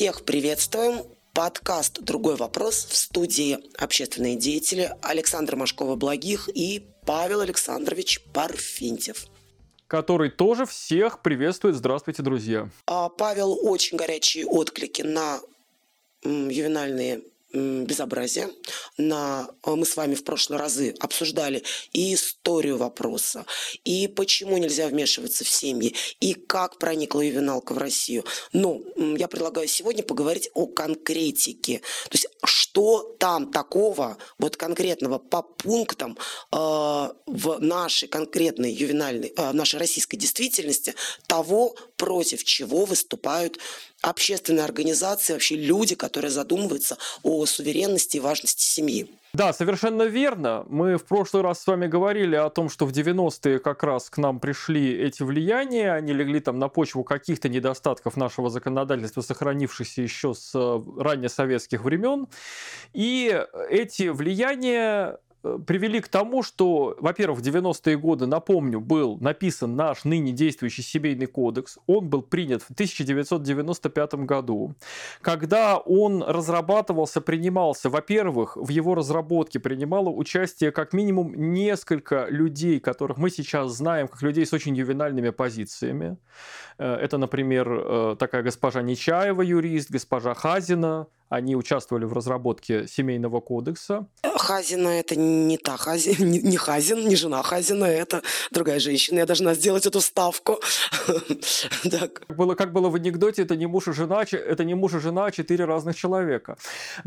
Всех приветствуем. Подкаст «Другой вопрос» в студии общественные деятели Александр Машкова-Благих и Павел Александрович Парфентьев который тоже всех приветствует. Здравствуйте, друзья. А, Павел, очень горячие отклики на ювенальные безобразия. На, э, мы с вами в прошлые разы обсуждали и историю вопроса, и почему нельзя вмешиваться в семьи, и как проникла ювеналка в Россию. Но я предлагаю сегодня поговорить о конкретике. То есть что там такого, вот конкретного по пунктам э, в нашей конкретной ювенальной, э, нашей российской действительности, того, против чего выступают общественные организации, вообще люди, которые задумываются о суверенности и важности семьи. Да, совершенно верно. Мы в прошлый раз с вами говорили о том, что в 90-е как раз к нам пришли эти влияния, они легли там на почву каких-то недостатков нашего законодательства, сохранившихся еще с э, раннесоветских времен. И эти влияния Э, привели к тому, что, во-первых, в 90-е годы, напомню, был написан наш ныне действующий семейный кодекс. Он был принят в 1995 году. Когда он разрабатывался, принимался, во-первых, в его разработке принимало участие как минимум несколько людей, которых мы сейчас знаем как людей с очень ювенальными позициями. Э, это, например, э, такая госпожа Нечаева, юрист, госпожа Хазина, они участвовали в разработке семейного кодекса. Хазина это не та Хазина, не, не Хазин, не жена Хазина, это другая женщина. Я должна сделать эту ставку. так. Как, было, как было в анекдоте, это не муж и жена, это не муж и жена, а четыре разных человека.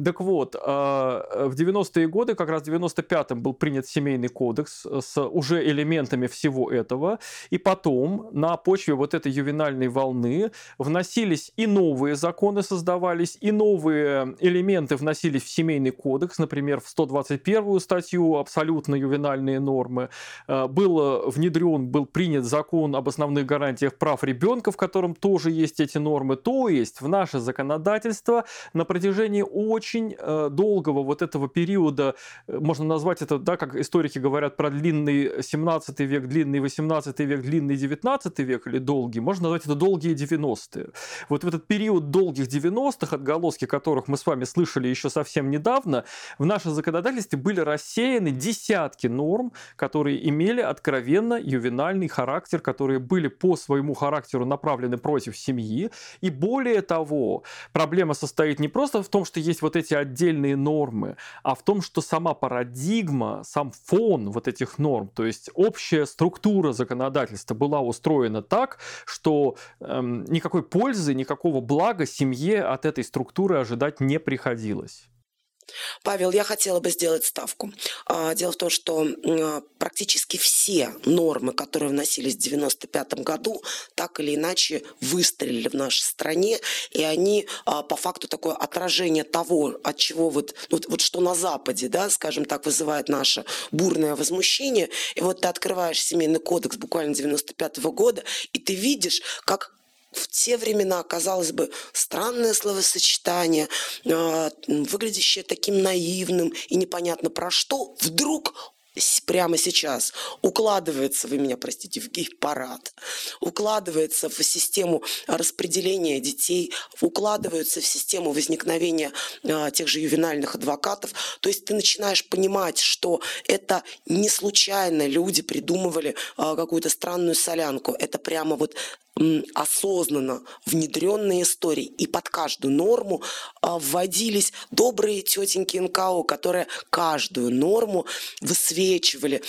Так вот, а, в 90-е годы, как раз в 95-м был принят семейный кодекс с уже элементами всего этого. И потом на почве вот этой ювенальной волны вносились и новые законы создавались, и новые элементы вносились в семейный кодекс, например, в 121 статью абсолютно ювенальные нормы. Э, был внедрен, был принят закон об основных гарантиях прав ребенка, в котором тоже есть эти нормы. То есть в наше законодательство на протяжении очень э, долгого вот этого периода, э, можно назвать это, да, как историки говорят про длинный 17 век, длинный 18 век, длинный 19 век или долгий, можно назвать это долгие 90-е. Вот в этот период долгих 90-х, отголоски которых которых мы с вами слышали еще совсем недавно, в нашем законодательстве были рассеяны десятки норм, которые имели откровенно ювенальный характер, которые были по своему характеру направлены против семьи. И более того, проблема состоит не просто в том, что есть вот эти отдельные нормы, а в том, что сама парадигма, сам фон вот этих норм, то есть общая структура законодательства была устроена так, что эм, никакой пользы, никакого блага семье от этой структуры ожидать делать не приходилось. Павел, я хотела бы сделать ставку. А, дело в том, что а, практически все нормы, которые вносились в 1995 году, так или иначе выстрелили в нашей стране, и они а, по факту такое отражение того, от чего вот, ну, вот что на Западе, да, скажем так, вызывает наше бурное возмущение. И вот ты открываешь семейный кодекс буквально 95 года, и ты видишь, как в те времена, казалось бы, странное словосочетание, э, выглядящее таким наивным и непонятно про что, вдруг прямо сейчас укладывается, вы меня простите, в гей-парад, укладывается в систему распределения детей, укладывается в систему возникновения а, тех же ювенальных адвокатов. То есть ты начинаешь понимать, что это не случайно люди придумывали а, какую-то странную солянку. Это прямо вот осознанно внедренные истории. И под каждую норму а, вводились добрые тетеньки НКО, которые каждую норму высвечивали,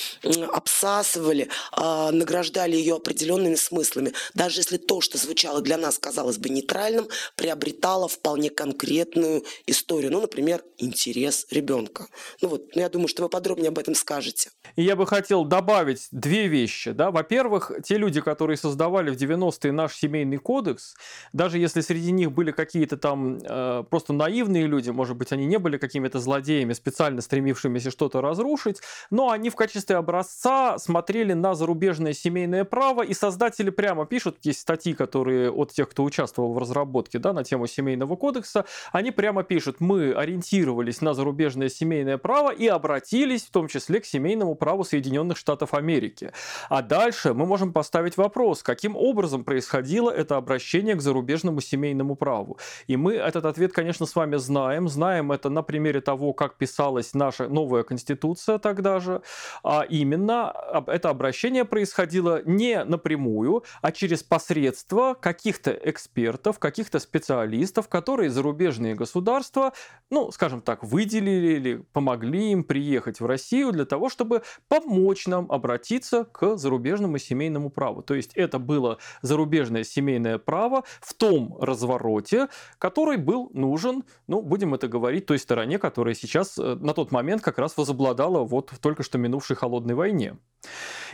обсасывали, а, награждали ее определенными смыслами. Даже если то, что звучало для нас, казалось бы, нейтральным, приобретало вполне конкретную историю. Ну, например, интерес ребенка. Ну вот, ну, я думаю, что вы подробнее об этом скажете. И я бы хотел добавить две вещи. Да? Во-первых, те люди, которые создавали в 90 90-е наш семейный кодекс, даже если среди них были какие-то там э, просто наивные люди, может быть, они не были какими-то злодеями, специально стремившимися что-то разрушить, но они в качестве образца смотрели на зарубежное семейное право, и создатели прямо пишут, есть статьи, которые от тех, кто участвовал в разработке да, на тему семейного кодекса, они прямо пишут, мы ориентировались на зарубежное семейное право и обратились в том числе к семейному праву Соединенных Штатов Америки. А дальше мы можем поставить вопрос, каким образом происходило это обращение к зарубежному семейному праву. И мы этот ответ, конечно, с вами знаем. Знаем это на примере того, как писалась наша новая конституция тогда же. А именно, это обращение происходило не напрямую, а через посредство каких-то экспертов, каких-то специалистов, которые зарубежные государства, ну, скажем так, выделили или помогли им приехать в Россию для того, чтобы помочь нам обратиться к зарубежному семейному праву. То есть это было зарубежное семейное право в том развороте, который был нужен, ну, будем это говорить, той стороне, которая сейчас э, на тот момент как раз возобладала вот в только что минувшей холодной войне.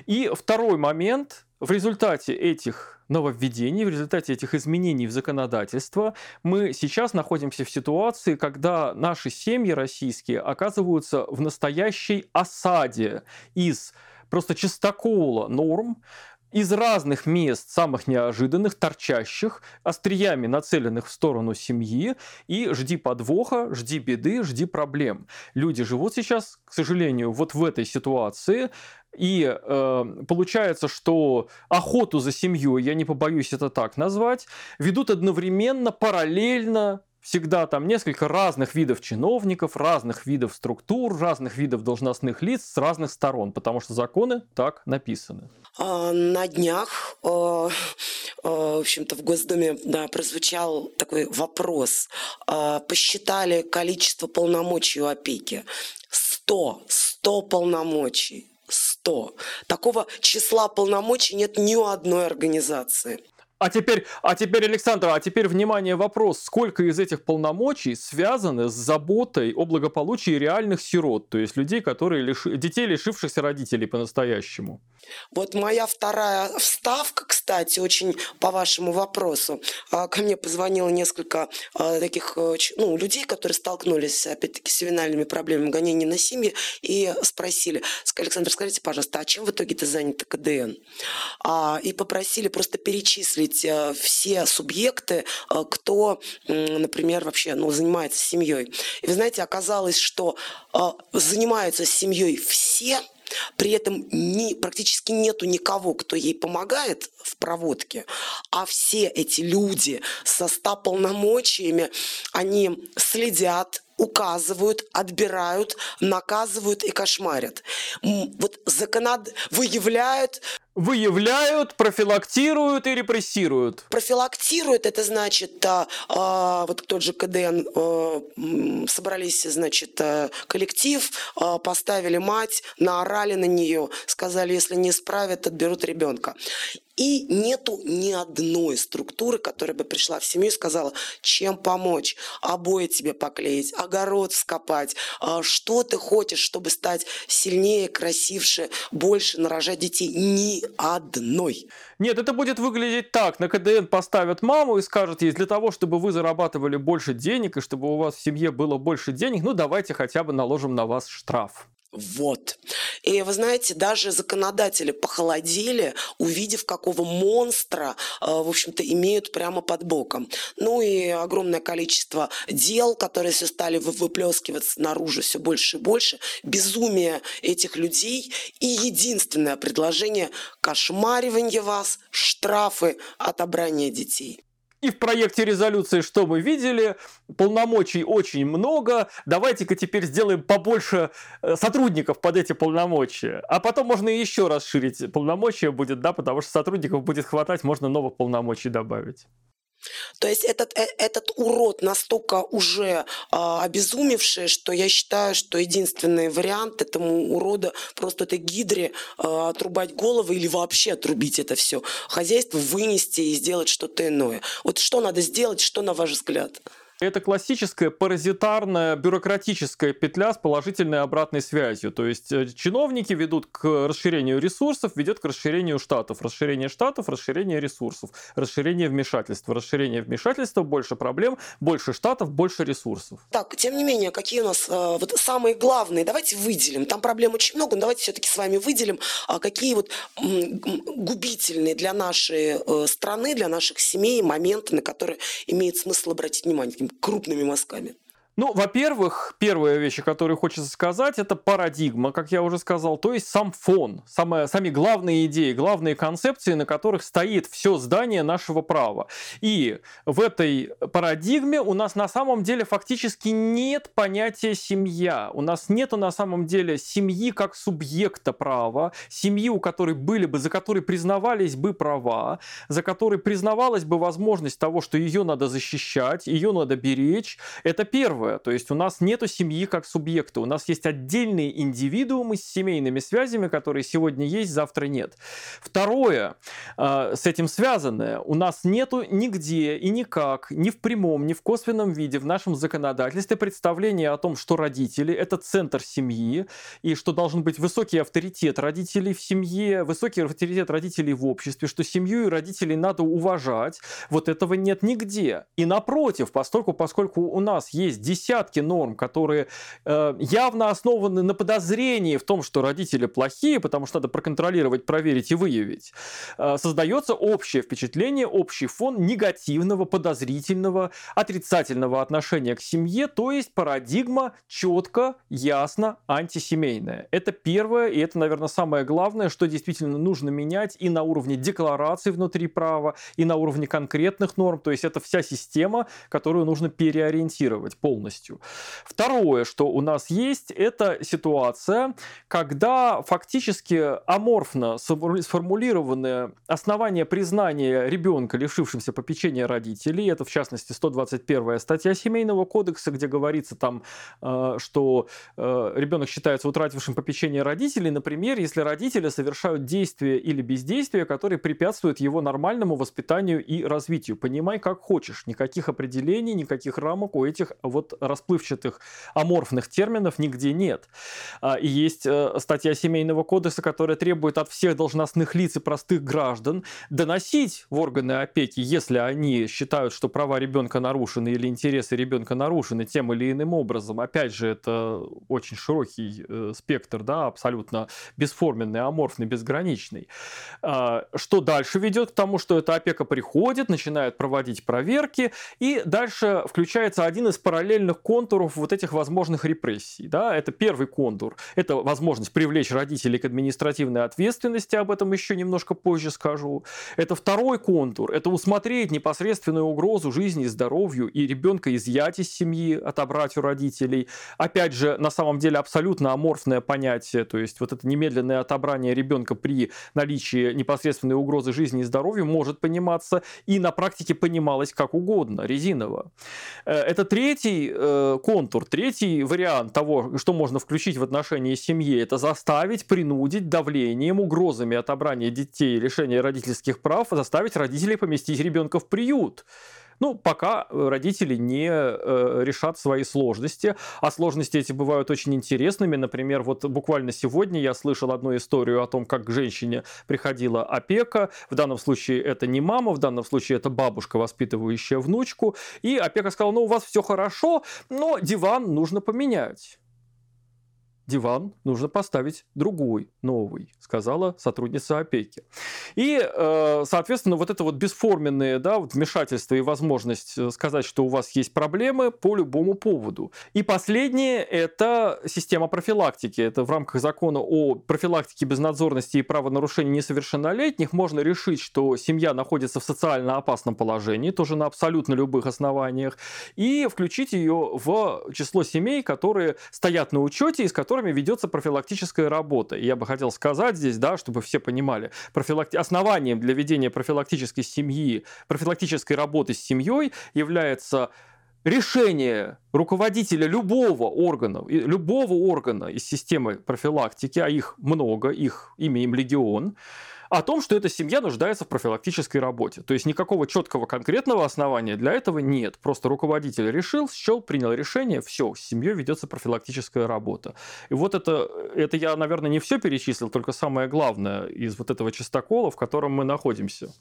И второй момент, в результате этих нововведений, в результате этих изменений в законодательство, мы сейчас находимся в ситуации, когда наши семьи российские оказываются в настоящей осаде из просто чистокола норм, из разных мест, самых неожиданных, торчащих, остриями нацеленных в сторону семьи, и жди подвоха, жди беды, жди проблем. Люди живут сейчас, к сожалению, вот в этой ситуации, и э, получается, что охоту за семьей, я не побоюсь это так назвать, ведут одновременно, параллельно всегда там несколько разных видов чиновников, разных видов структур, разных видов должностных лиц с разных сторон, потому что законы так написаны. А, на днях, э, э, в общем-то, в Госдуме да, прозвучал такой вопрос. А, посчитали количество полномочий у опеки. 100, 100 полномочий. 100. Такого числа полномочий нет ни у одной организации. А теперь, а теперь, Александр, а теперь, внимание, вопрос. Сколько из этих полномочий связаны с заботой о благополучии реальных сирот, то есть людей, которые лиш... детей, лишившихся родителей по-настоящему? Вот моя вторая вставка, кстати, очень по вашему вопросу. А, ко мне позвонило несколько а, таких э, ну, людей, которые столкнулись, опять-таки, с ювенальными проблемами гонения на семьи, и спросили, Александр, скажите, пожалуйста, а чем в итоге-то занято КДН? И попросили просто перечислить выделить э, все субъекты, э, кто, например, вообще ну, занимается семьей. И вы знаете, оказалось, что э, занимаются семьей все, при этом ни, практически нету никого, кто ей помогает в проводке, а все эти люди со ста полномочиями, они следят, указывают, отбирают, наказывают и кошмарят. Вот законод... выявляют выявляют, профилактируют и репрессируют. Профилактируют, это значит, а, а, вот тот же КДН а, собрались, значит, а, коллектив, а, поставили мать, наорали на нее, сказали, если не справят, отберут ребенка. И нету ни одной структуры, которая бы пришла в семью и сказала, чем помочь, обои тебе поклеить, огород вскопать, а, что ты хочешь, чтобы стать сильнее, красивше, больше нарожать детей. Ни одной. Нет, это будет выглядеть так. На КДН поставят маму и скажут ей, для того, чтобы вы зарабатывали больше денег и чтобы у вас в семье было больше денег, ну давайте хотя бы наложим на вас штраф. Вот. И вы знаете, даже законодатели похолодели, увидев, какого монстра, э, в общем-то, имеют прямо под боком. Ну и огромное количество дел, которые все стали выплескиваться наружу все больше и больше. Безумие этих людей. И единственное предложение – кошмаривание вас, штрафы, отобрание детей. И в проекте резолюции, что мы видели, полномочий очень много. Давайте-ка теперь сделаем побольше э, сотрудников под эти полномочия. А потом можно еще расширить полномочия будет, да, потому что сотрудников будет хватать, можно новых полномочий добавить. То есть этот, э, этот урод настолько уже а, обезумевший, что я считаю, что единственный вариант этому урода просто этой гидре а, отрубать головы или вообще отрубить это все. Хозяйство вынести и сделать что-то иное. Вот что надо сделать, что на ваш взгляд? Это классическая паразитарная бюрократическая петля с положительной обратной связью. То есть э, чиновники ведут к расширению ресурсов, ведет к расширению штатов. Расширение штатов, расширение ресурсов, расширение вмешательства. Расширение вмешательства, больше проблем, больше штатов, больше ресурсов. Так, тем не менее, какие у нас э, вот самые главные, давайте выделим. Там проблем очень много, но давайте все-таки с вами выделим, э, какие вот губительные для нашей э, страны, для наших семей моменты, на которые имеет смысл обратить внимание крупными мазками. Ну, во-первых, первая вещь, о которой хочется сказать, это парадигма, как я уже сказал, то есть сам фон, самые, сами главные идеи, главные концепции, на которых стоит все здание нашего права. И в этой парадигме у нас на самом деле фактически нет понятия семья. У нас нету на самом деле семьи как субъекта права, семьи, у которой были бы, за которой признавались бы права, за которой признавалась бы возможность того, что ее надо защищать, ее надо беречь. Это первое первое. То есть у нас нету семьи как субъекта. У нас есть отдельные индивидуумы с семейными связями, которые сегодня есть, завтра нет. Второе, э, с этим связанное, у нас нету нигде и никак, ни в прямом, ни в косвенном виде в нашем законодательстве представления о том, что родители – это центр семьи, и что должен быть высокий авторитет родителей в семье, высокий авторитет родителей в обществе, что семью и родителей надо уважать. Вот этого нет нигде. И напротив, поскольку, поскольку у нас есть десятки норм, которые э, явно основаны на подозрении в том, что родители плохие, потому что надо проконтролировать, проверить и выявить, э, создается общее впечатление, общий фон негативного, подозрительного, отрицательного отношения к семье, то есть парадигма четко, ясно антисемейная. Это первое, и это, наверное, самое главное, что действительно нужно менять и на уровне декларации внутри права, и на уровне конкретных норм, то есть это вся система, которую нужно переориентировать полностью полностью. Второе, что у нас есть, это ситуация, когда фактически аморфно сформулированное основание признания ребенка, лишившимся попечения родителей, это в частности 121 статья Семейного кодекса, где говорится там, э, что э, ребенок считается утратившим попечение родителей, например, если родители совершают действия или бездействия, которые препятствуют его нормальному воспитанию и развитию. Понимай, как хочешь. Никаких определений, никаких рамок у этих вот расплывчатых аморфных терминов нигде нет. А, и есть э, статья Семейного кодекса, которая требует от всех должностных лиц и простых граждан доносить в органы опеки, если они считают, что права ребенка нарушены или интересы ребенка нарушены тем или иным образом. Опять же, это очень широкий э, спектр, да, абсолютно бесформенный, аморфный, безграничный. А, что дальше ведет к тому, что эта опека приходит, начинает проводить проверки, и дальше включается один из параллельных параллельных контуров вот этих возможных репрессий. Да? Это первый контур. Это возможность привлечь родителей к административной ответственности, об этом еще немножко позже скажу. Это второй контур. Это усмотреть непосредственную угрозу жизни и здоровью и ребенка изъять из семьи, отобрать у родителей. Опять же, на самом деле абсолютно аморфное понятие, то есть вот это немедленное отобрание ребенка при наличии непосредственной угрозы жизни и здоровью может пониматься и на практике понималось как угодно, резиново. Э, это третий э, контур, третий вариант того, что можно включить в отношении семьи, это заставить, принудить давлением, угрозами отобрания детей, лишения родительских прав, заставить родителей поместить ребенка в приют. Ну, пока э, родители не э, решат свои сложности. А сложности эти бывают очень интересными. Например, вот буквально сегодня я слышал одну историю о том, как к женщине приходила опека. В данном случае это не мама, в данном случае это бабушка, воспитывающая внучку. И опека сказала, ну, у вас все хорошо, но диван нужно поменять диван нужно поставить другой, новый, сказала сотрудница опеки. И, э, соответственно, вот это вот бесформенное да, вот вмешательство и возможность э, сказать, что у вас есть проблемы по любому поводу. И последнее – это система профилактики. Это в рамках закона о профилактике безнадзорности и правонарушений несовершеннолетних можно решить, что семья находится в социально опасном положении, тоже на абсолютно любых основаниях, и включить ее в число семей, которые стоят на учете, из которых которыми ведется профилактическая работа. И я бы хотел сказать здесь, да, чтобы все понимали, профилакти... основанием для ведения профилактической семьи, профилактической работы с семьей является решение руководителя любого органа, любого органа из системы профилактики, а их много, их имя им легион, о том, что эта семья нуждается в профилактической работе. То есть никакого четкого конкретного основания для этого нет. Просто руководитель решил, счел, принял решение, все, с семьей ведется профилактическая работа. И вот это, это я, наверное, не все перечислил, только самое главное из вот этого чистокола, в котором мы находимся.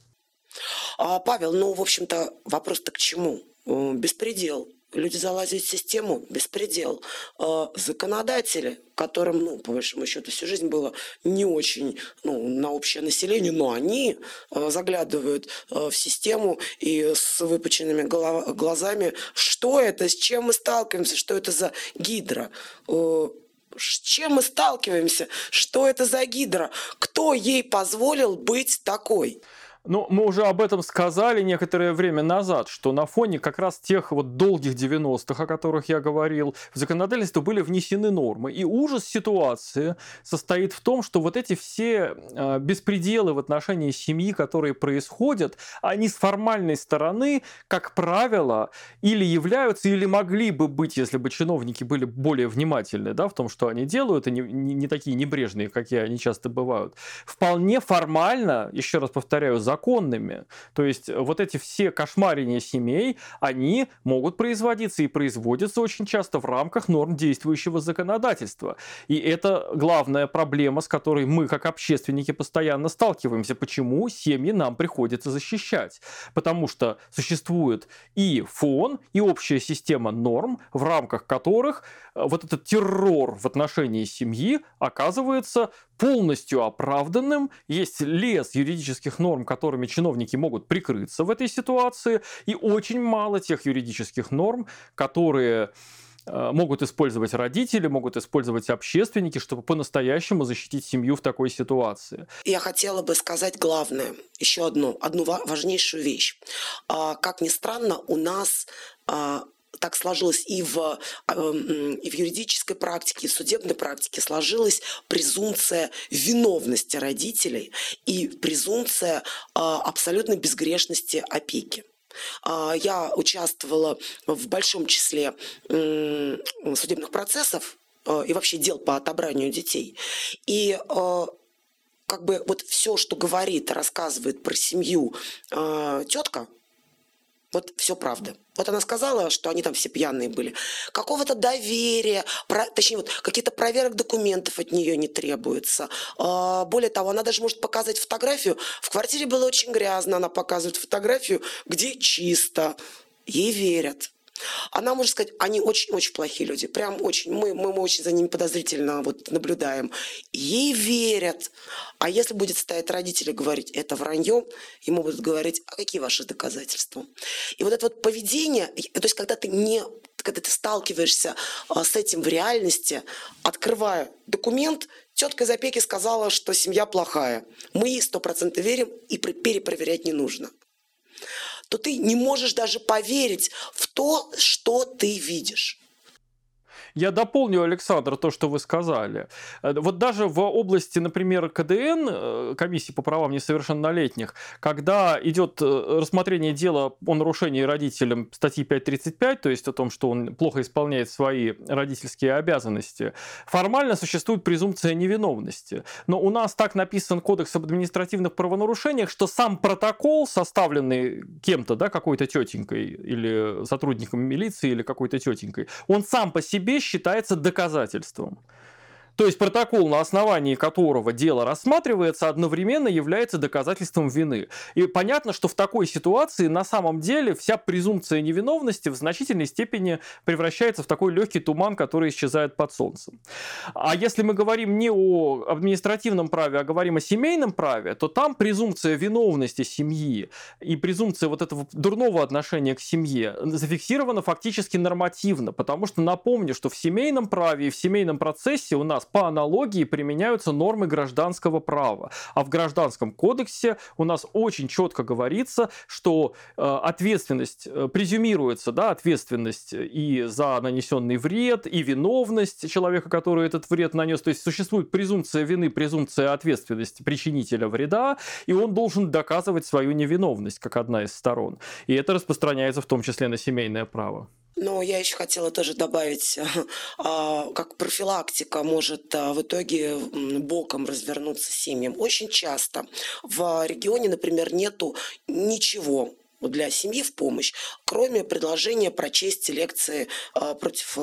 А, Павел, ну, в общем-то, вопрос-то к чему? Беспредел Люди залазят в систему, беспредел. А законодатели, которым, ну, по большому счету, всю жизнь было не очень ну, на общее население, но они а, заглядывают а, в систему и с выпученными глазами, что это, с чем мы сталкиваемся, что это за гидра с чем мы сталкиваемся, что это за гидра, кто ей позволил быть такой. Ну, мы уже об этом сказали некоторое время назад, что на фоне как раз тех вот долгих 90-х, о которых я говорил, в законодательство были внесены нормы. И ужас ситуации состоит в том, что вот эти все э, беспределы в отношении семьи, которые происходят, они с формальной стороны, как правило, или являются, или могли бы быть, если бы чиновники были более внимательны да, в том, что они делают, и не, не, не такие небрежные, какие они часто бывают, вполне формально, еще раз повторяю, законными. То есть э, вот эти все кошмарения семей, они могут производиться и производятся очень часто в рамках норм действующего законодательства. И это главная проблема, с которой мы, как общественники, постоянно сталкиваемся. Почему семьи нам приходится защищать? Потому что существует и фон, и общая система норм, в рамках которых э, вот этот террор в отношении семьи оказывается полностью оправданным. Есть лес юридических норм, которыми чиновники могут прикрыться в этой ситуации, и очень мало тех юридических норм, которые э, могут использовать родители, могут использовать общественники, чтобы по-настоящему защитить семью в такой ситуации. Я хотела бы сказать главное, еще одну, одну важнейшую вещь. А, как ни странно, у нас а, так сложилось и в, эм, и в юридической практике, и в судебной практике сложилась презумпция виновности родителей и презумпция а, абсолютной безгрешности опеки. А, я участвовала в большом числе судебных процессов и вообще дел по отобранию детей. И как бы вот все, что говорит, рассказывает про семью тетка, вот все правда. Вот она сказала, что они там все пьяные были. Какого-то доверия, про, точнее, вот какие-то проверок документов от нее не требуется. А, более того, она даже может показать фотографию. В квартире было очень грязно, она показывает фотографию, где чисто. Ей верят. Она может сказать, они очень-очень плохие люди, прям очень, мы, мы, мы очень за ними подозрительно вот наблюдаем. Ей верят. А если будет стоять родители говорить, это вранье, ему будут говорить, а какие ваши доказательства? И вот это вот поведение, то есть когда ты не когда ты сталкиваешься а, с этим в реальности, открывая документ, тетка из опеки сказала, что семья плохая. Мы ей сто процентов верим и перепроверять не нужно то ты не можешь даже поверить в то, что ты видишь. Я дополню, Александр, то, что вы сказали. Э, вот даже в области, например, КДН, э, комиссии по правам несовершеннолетних, когда идет э, рассмотрение дела о нарушении родителям статьи 5.35, то есть о том, что он плохо исполняет свои родительские обязанности, формально существует презумпция невиновности. Но у нас так написан Кодекс об административных правонарушениях, что сам протокол, составленный кем-то, да, какой-то тетенькой или сотрудником милиции или какой-то тетенькой, он сам по себе считается доказательством. То есть протокол, на основании которого дело рассматривается, одновременно является доказательством вины. И понятно, что в такой ситуации на самом деле вся презумпция невиновности в значительной степени превращается в такой легкий туман, который исчезает под солнцем. А если мы говорим не о административном праве, а говорим о семейном праве, то там презумпция виновности семьи и презумпция вот этого дурного отношения к семье зафиксирована фактически нормативно, потому что напомню, что в семейном праве и в семейном процессе у нас по аналогии применяются нормы гражданского права. А в Гражданском кодексе у нас очень четко говорится, что э, ответственность э, презюмируется, да, ответственность и за нанесенный вред, и виновность человека, который этот вред нанес. То есть существует презумпция вины, презумпция ответственности причинителя вреда, и он должен доказывать свою невиновность, как одна из сторон. И это распространяется в том числе на семейное право. Но я еще хотела тоже добавить, а, как профилактика может а, в итоге боком развернуться семьям. Очень часто в регионе, например, нету ничего для семьи в помощь, кроме предложения прочесть лекции а, против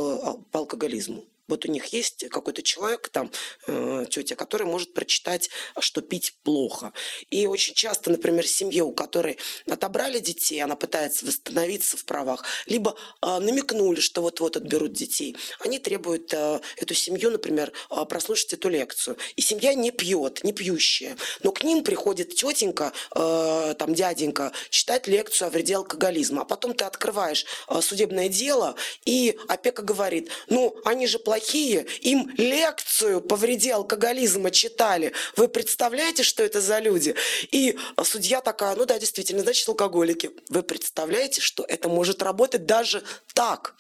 алкоголизма Вот у них есть какой-то человек, там, э, тетя, который может прочитать, что пить плохо. И очень часто, например, семье, у которой отобрали детей, она пытается восстановиться в правах, либо э, намекнули, что вот-вот отберут детей, они требуют э, эту семью, например, э, прослушать эту лекцию. И семья не пьет, не пьющая. Но к ним приходит тетенька, э, там, дяденька, читать лекцию о вреде алкоголизма. А потом ты открываешь э, судебное дело, и опека говорит, ну, они же платят плохие, им лекцию по вреде алкоголизма читали. Вы представляете, что это за люди? И судья такая, ну да, действительно, значит, алкоголики. Вы представляете, что это может работать даже так?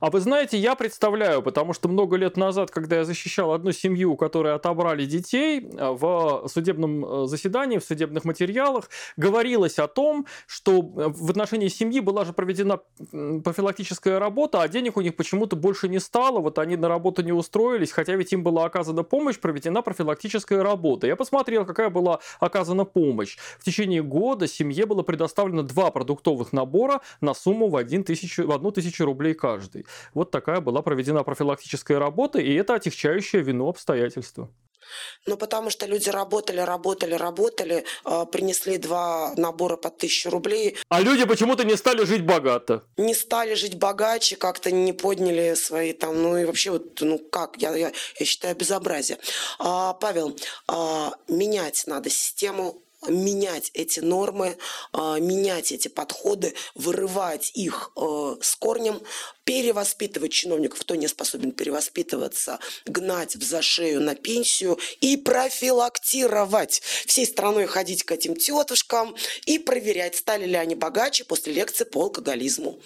А вы знаете, я представляю, потому что много лет назад, когда я защищал одну семью, у которой отобрали детей, э, в судебном э, заседании, в судебных материалах говорилось о том, что э, в отношении семьи была же проведена профилактическая работа, а денег у них почему-то больше не стало, вот они на работу не устроились, хотя ведь им была оказана помощь, проведена профилактическая работа. Я посмотрел, какая была оказана помощь. В течение года семье было предоставлено два продуктовых набора на сумму в, 1 тысячу, в 1 тысячу рублей каждый. Вот такая была проведена профилактическая работа, и это отягчающее вину обстоятельства. Ну, потому что люди работали, работали, работали, э, принесли два набора по тысячу рублей. А люди почему-то не стали жить богато. Не стали жить богаче, как-то не подняли свои там, ну и вообще вот, ну как, я, я, я считаю безобразие. А, Павел, а, менять надо систему менять эти нормы, а, менять эти подходы, вырывать их э, с корнем, перевоспитывать чиновников, кто не способен перевоспитываться, гнать в зашею на пенсию и профилактировать. Всей страной ходить к этим тетушкам и проверять, стали ли они богаче после лекции по алкоголизму.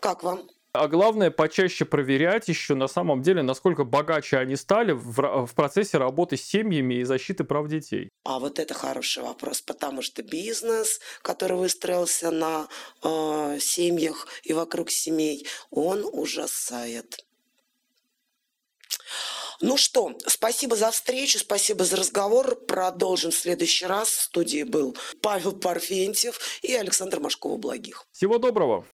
Как вам? А главное, почаще проверять еще на самом деле, насколько богаче они стали в, в процессе работы с семьями и защиты прав детей. А вот это хороший вопрос, потому что бизнес, который выстроился на э, семьях и вокруг семей, он ужасает. Ну что, спасибо за встречу, спасибо за разговор. Продолжим в следующий раз. В студии был Павел Парфентьев и Александр Машкова-Благих. Всего доброго.